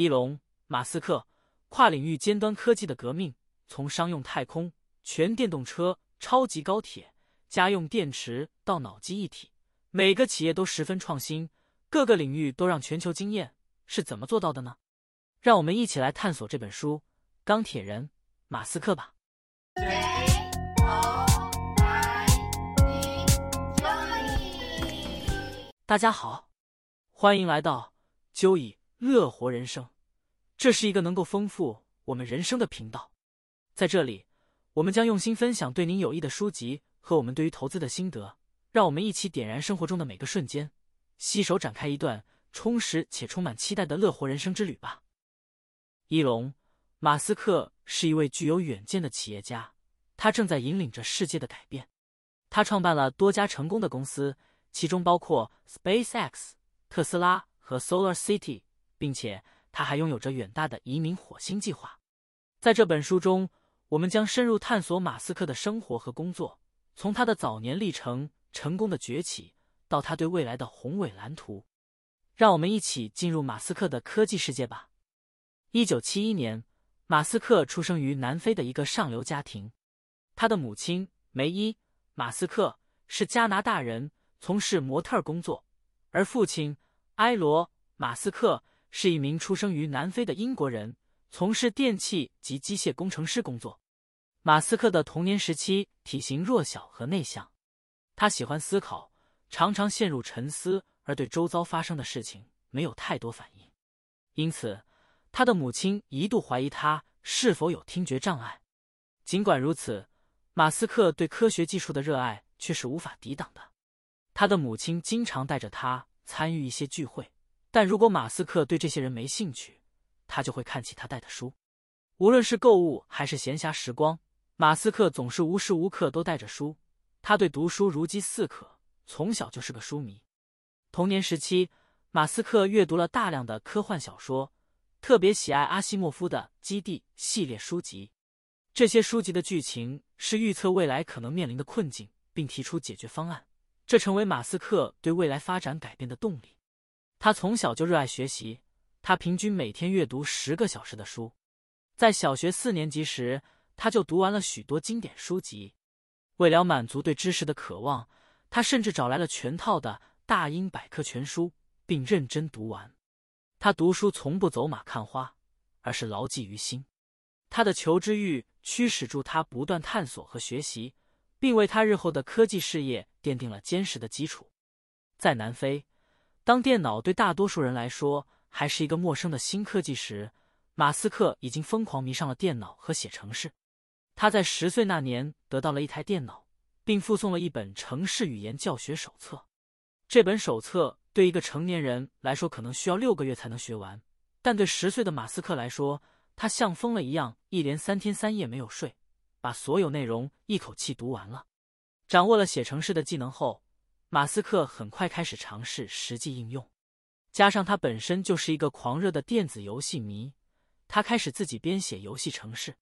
伊隆·马斯克跨领域尖端科技的革命，从商用太空、全电动车、超级高铁、家用电池到脑机一体，每个企业都十分创新，各个领域都让全球惊艳。是怎么做到的呢？让我们一起来探索这本书《钢铁人》马斯克吧。大家好，欢迎来到《就以乐活人生》，这是一个能够丰富我们人生的频道。在这里，我们将用心分享对您有益的书籍和我们对于投资的心得，让我们一起点燃生活中的每个瞬间，携手展开一段充实且充满期待的乐活人生之旅吧。伊隆·马斯克是一位具有远见的企业家，他正在引领着世界的改变。他创办了多家成功的公司。其中包括 SpaceX、特斯拉和 Solar City，并且他还拥有着远大的移民火星计划。在这本书中，我们将深入探索马斯克的生活和工作，从他的早年历程、成功的崛起，到他对未来的宏伟蓝图。让我们一起进入马斯克的科技世界吧。一九七一年，马斯克出生于南非的一个上流家庭，他的母亲梅伊·马斯克是加拿大人。从事模特工作，而父亲埃罗·马斯克是一名出生于南非的英国人，从事电气及机械工程师工作。马斯克的童年时期体型弱小和内向，他喜欢思考，常常陷入沉思，而对周遭发生的事情没有太多反应。因此，他的母亲一度怀疑他是否有听觉障碍。尽管如此，马斯克对科学技术的热爱却是无法抵挡的。他的母亲经常带着他参与一些聚会，但如果马斯克对这些人没兴趣，他就会看起他带的书。无论是购物还是闲暇时光，马斯克总是无时无刻都带着书。他对读书如饥似渴，从小就是个书迷。童年时期，马斯克阅读了大量的科幻小说，特别喜爱阿西莫夫的《基地》系列书籍。这些书籍的剧情是预测未来可能面临的困境，并提出解决方案。这成为马斯克对未来发展改变的动力。他从小就热爱学习，他平均每天阅读十个小时的书。在小学四年级时，他就读完了许多经典书籍。为了满足对知识的渴望，他甚至找来了全套的大英百科全书，并认真读完。他读书从不走马看花，而是牢记于心。他的求知欲驱使住他不断探索和学习。并为他日后的科技事业奠定了坚实的基础。在南非，当电脑对大多数人来说还是一个陌生的新科技时，马斯克已经疯狂迷上了电脑和写程式。他在十岁那年得到了一台电脑，并附送了一本程式语言教学手册。这本手册对一个成年人来说可能需要六个月才能学完，但对十岁的马斯克来说，他像疯了一样，一连三天三夜没有睡。把所有内容一口气读完了，掌握了写程式的技能后，马斯克很快开始尝试实际应用。加上他本身就是一个狂热的电子游戏迷，他开始自己编写游戏程式。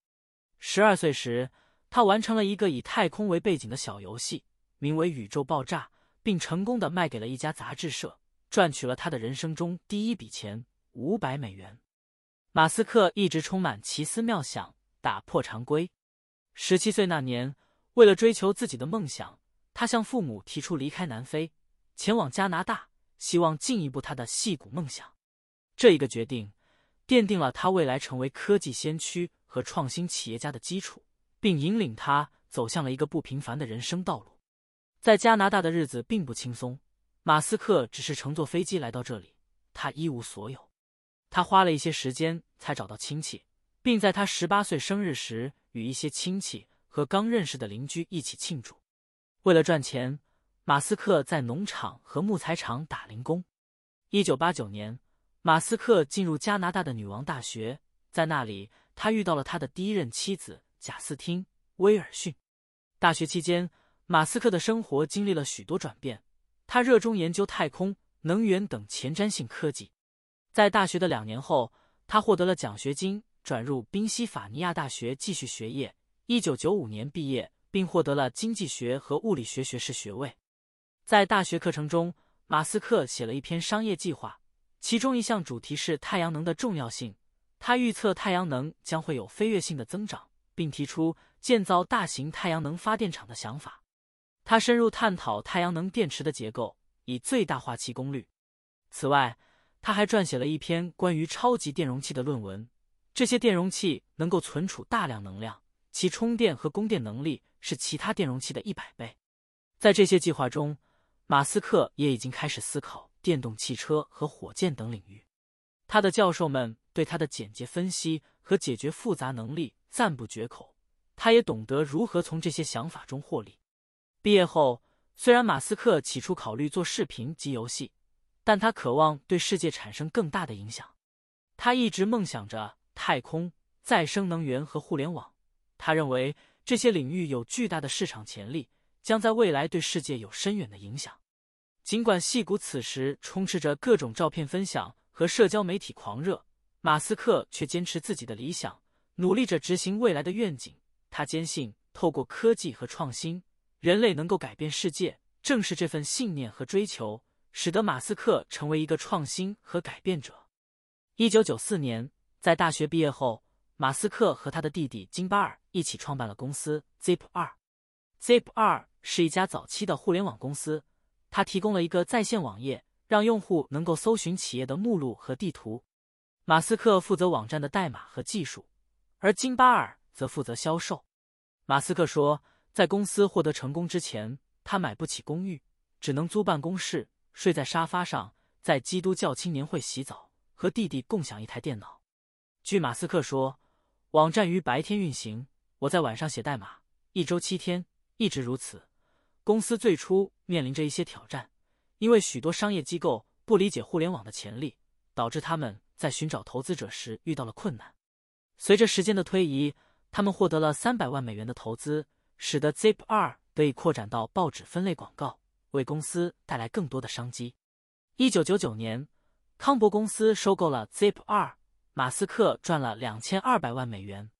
十二岁时，他完成了一个以太空为背景的小游戏，名为《宇宙爆炸》，并成功的卖给了一家杂志社，赚取了他的人生中第一笔钱五百美元。马斯克一直充满奇思妙想，打破常规。十七岁那年，为了追求自己的梦想，他向父母提出离开南非，前往加拿大，希望进一步他的戏骨梦想。这一个决定，奠定了他未来成为科技先驱和创新企业家的基础，并引领他走向了一个不平凡的人生道路。在加拿大的日子并不轻松，马斯克只是乘坐飞机来到这里，他一无所有。他花了一些时间才找到亲戚，并在他十八岁生日时。与一些亲戚和刚认识的邻居一起庆祝。为了赚钱，马斯克在农场和木材厂打零工。一九八九年，马斯克进入加拿大的女王大学，在那里他遇到了他的第一任妻子贾斯汀·威尔逊。大学期间，马斯克的生活经历了许多转变。他热衷研究太空、能源等前瞻性科技。在大学的两年后，他获得了奖学金。转入宾夕法尼亚大学继续学业，一九九五年毕业，并获得了经济学和物理学学士学位。在大学课程中，马斯克写了一篇商业计划，其中一项主题是太阳能的重要性。他预测太阳能将会有飞跃性的增长，并提出建造大型太阳能发电厂的想法。他深入探讨太阳能电池的结构，以最大化其功率。此外，他还撰写了一篇关于超级电容器的论文。这些电容器能够存储大量能量，其充电和供电能力是其他电容器的一百倍。在这些计划中，马斯克也已经开始思考电动汽车和火箭等领域。他的教授们对他的简洁分析和解决复杂能力赞不绝口。他也懂得如何从这些想法中获利。毕业后，虽然马斯克起初考虑做视频及游戏，但他渴望对世界产生更大的影响。他一直梦想着。太空、再生能源和互联网，他认为这些领域有巨大的市场潜力，将在未来对世界有深远的影响。尽管戏骨此时充斥着各种照片分享和社交媒体狂热，马斯克却坚持自己的理想，努力着执行未来的愿景。他坚信，透过科技和创新，人类能够改变世界。正是这份信念和追求，使得马斯克成为一个创新和改变者。一九九四年。在大学毕业后，马斯克和他的弟弟金巴尔一起创办了公司 Zip 二。Zip 二是一家早期的互联网公司，它提供了一个在线网页，让用户能够搜寻企业的目录和地图。马斯克负责网站的代码和技术，而金巴尔则负责销售。马斯克说，在公司获得成功之前，他买不起公寓，只能租办公室，睡在沙发上，在基督教青年会洗澡，和弟弟共享一台电脑。据马斯克说，网站于白天运行，我在晚上写代码，一周七天，一直如此。公司最初面临着一些挑战，因为许多商业机构不理解互联网的潜力，导致他们在寻找投资者时遇到了困难。随着时间的推移，他们获得了三百万美元的投资，使得 Zip 二得以扩展到报纸分类广告，为公司带来更多的商机。一九九九年，康柏公司收购了 Zip 二。马斯克赚了两千二百万美元。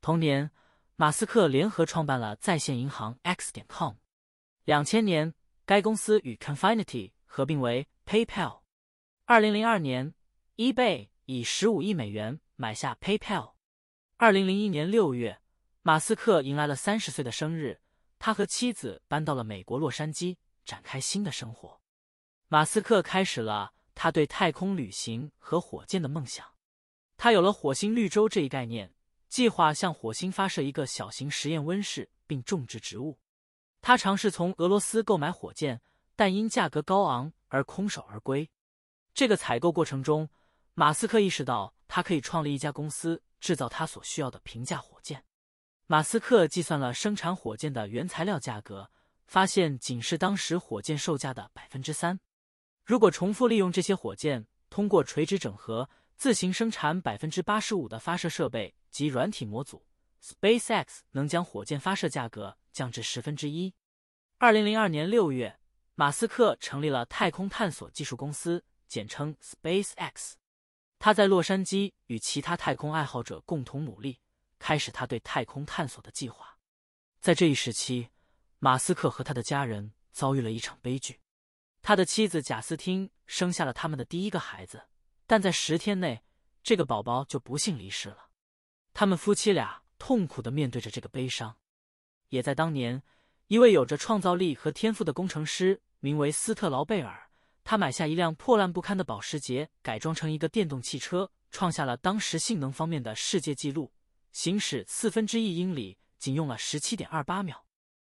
同年，马斯克联合创办了在线银行 X 点 com。两千年，该公司与 Confinity 合并为 PayPal。二零零二年，eBay 以十五亿美元买下 PayPal。二零零一年六月，马斯克迎来了三十岁的生日，他和妻子搬到了美国洛杉矶，展开新的生活。马斯克开始了他对太空旅行和火箭的梦想。他有了火星绿洲这一概念，计划向火星发射一个小型实验温室，并种植植物。他尝试从俄罗斯购买火箭，但因价格高昂而空手而归。这个采购过程中，马斯克意识到他可以创立一家公司，制造他所需要的平价火箭。马斯克计算了生产火箭的原材料价格，发现仅是当时火箭售价的百分之三。如果重复利用这些火箭，通过垂直整合。自行生产百分之八十五的发射设备及软体模组，SpaceX 能将火箭发射价格降至十分之一。二零零二年六月，马斯克成立了太空探索技术公司，简称 SpaceX。他在洛杉矶与其他太空爱好者共同努力，开始他对太空探索的计划。在这一时期，马斯克和他的家人遭遇了一场悲剧，他的妻子贾斯汀生下了他们的第一个孩子。但在十天内，这个宝宝就不幸离世了。他们夫妻俩痛苦的面对着这个悲伤。也在当年，一位有着创造力和天赋的工程师，名为斯特劳贝尔，他买下一辆破烂不堪的保时捷，改装成一个电动汽车，创下了当时性能方面的世界纪录：行驶四分之一英里仅用了十七点二八秒。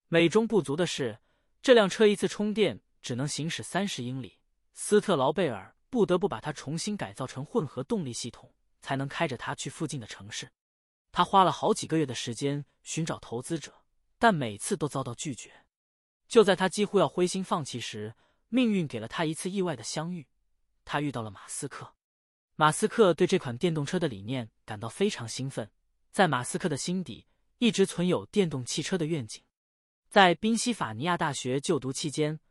美中不足的是，这辆车一次充电只能行驶三十英里。斯特劳贝尔。不得不把它重新改造成混合动力系统，才能开着它去附近的城市。他花了好几个月的时间寻找投资者，但每次都遭到拒绝。就在他几乎要灰心放弃时，命运给了他一次意外的相遇。他遇到了马斯克。马斯克对这款电动车的理念感到非常兴奋。在马斯克的心底，一直存有电动汽车的愿景。在宾夕法尼亚大学就读期间。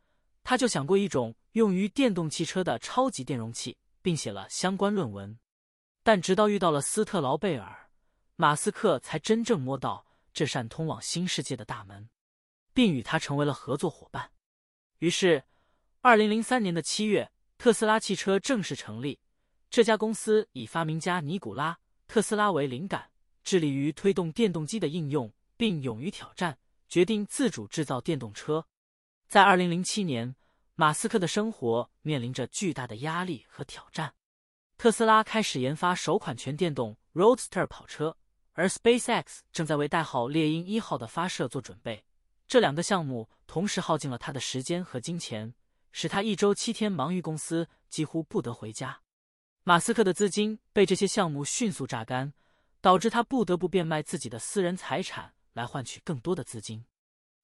他就想过一种用于电动汽车的超级电容器，并写了相关论文。但直到遇到了斯特劳贝尔，马斯克才真正摸到这扇通往新世界的大门，并与他成为了合作伙伴。于是，二零零三年的七月，特斯拉汽车正式成立。这家公司以发明家尼古拉·特斯拉为灵感，致力于推动电动机的应用，并勇于挑战，决定自主制造电动车。在二零零七年，马斯克的生活面临着巨大的压力和挑战。特斯拉开始研发首款全电动 Roadster 跑车，而 SpaceX 正在为代号猎鹰一号的发射做准备。这两个项目同时耗尽了他的时间和金钱，使他一周七天忙于公司，几乎不得回家。马斯克的资金被这些项目迅速榨干，导致他不得不变卖自己的私人财产来换取更多的资金。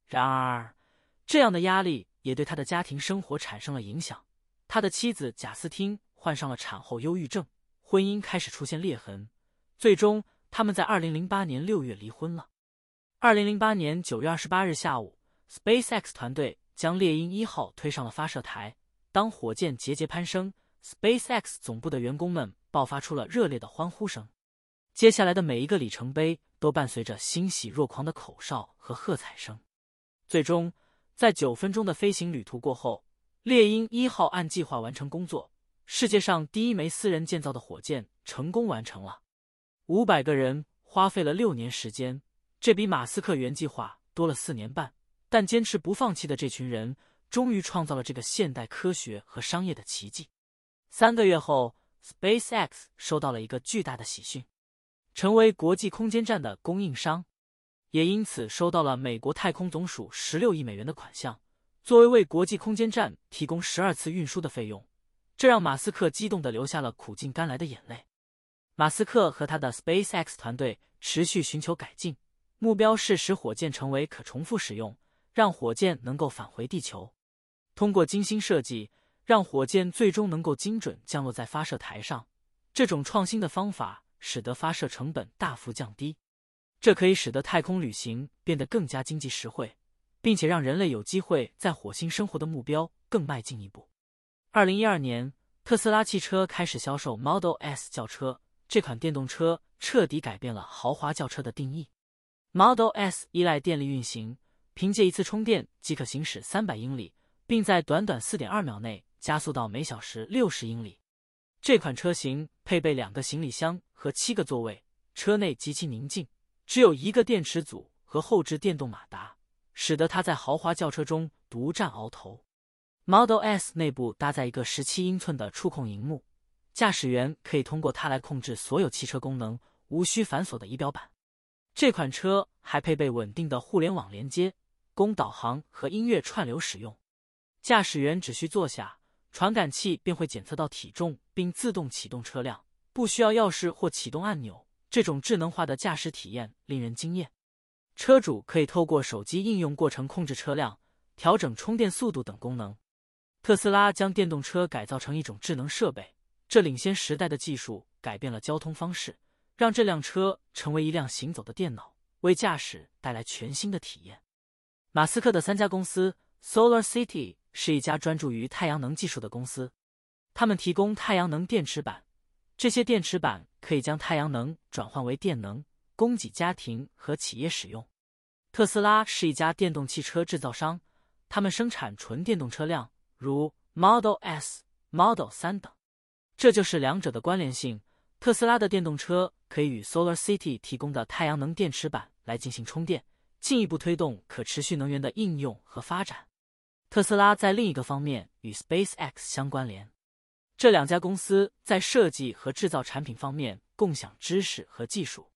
然而，这样的压力也对他的家庭生活产生了影响。他的妻子贾斯汀患上了产后忧郁症，婚姻开始出现裂痕，最终他们在二零零八年六月离婚了。二零零八年九月二十八日下午，SpaceX 团队将猎鹰一号推上了发射台。当火箭节节攀升，SpaceX 总部的员工们爆发出了热烈的欢呼声。接下来的每一个里程碑都伴随着欣喜若狂的口哨和喝彩声。最终，在九分钟的飞行旅途过后，猎鹰一号按计划完成工作。世界上第一枚私人建造的火箭成功完成了。五百个人花费了六年时间。这比马斯克原计划多了四年半，但坚持不放弃的这群人终于创造了这个现代科学和商业的奇迹。三个月后，SpaceX 收到了一个巨大的喜讯，成为国际空间站的供应商，也因此收到了美国太空总署十六亿美元的款项，作为为国际空间站提供十二次运输的费用。这让马斯克激动的流下了苦尽甘来的眼泪。马斯克和他的 SpaceX 团队持续寻求改进。目标是使火箭成为可重复使用，让火箭能够返回地球。通过精心设计，让火箭最终能够精准降落在发射台上。这种创新的方法使得发射成本大幅降低，这可以使得太空旅行变得更加经济实惠，并且让人类有机会在火星生活的目标更迈进一步。二零一二年，特斯拉汽车开始销售 Model S 轿车，这款电动车彻底改变了豪华轿车的定义。Model S 依赖电力运行，凭借一次充电即可行驶三百英里，并在短短四点二秒内加速到每小时六十英里。这款车型配备两个行李箱和七个座位，车内极其宁静，只有一个电池组和后置电动马达，使得它在豪华轿车中独占鳌头。Model S 内部搭载一个十七英寸的触控荧幕，驾驶员可以通过它来控制所有汽车功能，无需繁琐的仪表板。这款车还配备稳定的互联网连接，供导航和音乐串流使用。驾驶员只需坐下，传感器便会检测到体重并自动启动车辆，不需要钥匙或启动按钮。这种智能化的驾驶体验令人惊艳。车主可以透过手机应用过程控制车辆、调整充电速度等功能。特斯拉将电动车改造成一种智能设备，这领先时代的技术改变了交通方式。让这辆车成为一辆行走的电脑，为驾驶带来全新的体验。马斯克的三家公司 Solar City 是一家专注于太阳能技术的公司，他们提供太阳能电池板，这些电池板可以将太阳能转换为电能，供给家庭和企业使用。特斯拉是一家电动汽车制造商，他们生产纯电动车辆，如 Model S、Model 3等。这就是两者的关联性。特斯拉的电动车可以与 Solar City 提供的太阳能电池板来进行充电，进一步推动可持续能源的应用和发展。特斯拉在另一个方面与 SpaceX 相关联，这两家公司在设计和制造产品方面共享知识和技术。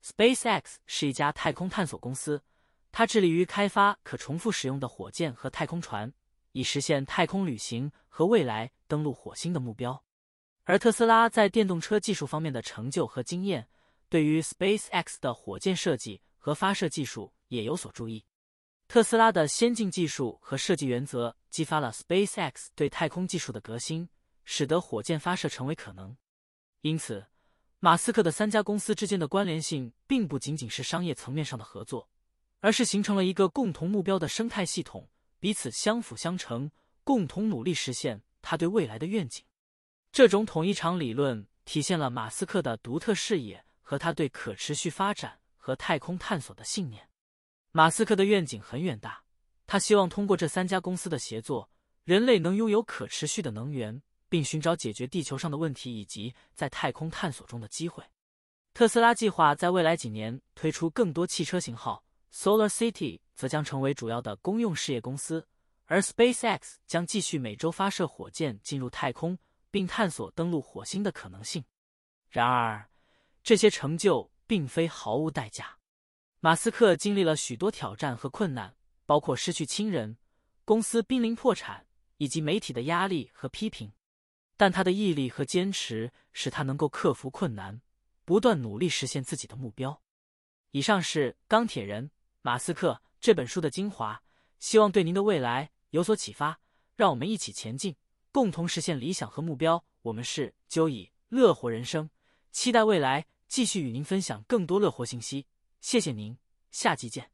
SpaceX 是一家太空探索公司，它致力于开发可重复使用的火箭和太空船，以实现太空旅行和未来登陆火星的目标。而特斯拉在电动车技术方面的成就和经验，对于 SpaceX 的火箭设计和发射技术也有所注意。特斯拉的先进技术和设计原则激发了 SpaceX 对太空技术的革新，使得火箭发射成为可能。因此，马斯克的三家公司之间的关联性并不仅仅是商业层面上的合作，而是形成了一个共同目标的生态系统，彼此相辅相成，共同努力实现他对未来的愿景。这种统一场理论体现了马斯克的独特视野和他对可持续发展和太空探索的信念。马斯克的愿景很远大，他希望通过这三家公司的协作，人类能拥有可持续的能源，并寻找解决地球上的问题以及在太空探索中的机会。特斯拉计划在未来几年推出更多汽车型号，Solar City 则将成为主要的公用事业公司，而 SpaceX 将继续每周发射火箭进入太空，并探索登陆火星的可能性。然而，这些成就并非毫无代价。马斯克经历了许多挑战和困难，包括失去亲人、公司濒临破产以及媒体的压力和批评。但他的毅力和坚持使他能够克服困难，不断努力实现自己的目标。以上是《钢铁人马斯克》这本书的精华，希望对您的未来有所启发。让我们一起前进，共同实现理想和目标。我们是九以乐活人生，期待未来继续与您分享更多乐活信息。谢谢您，下期见。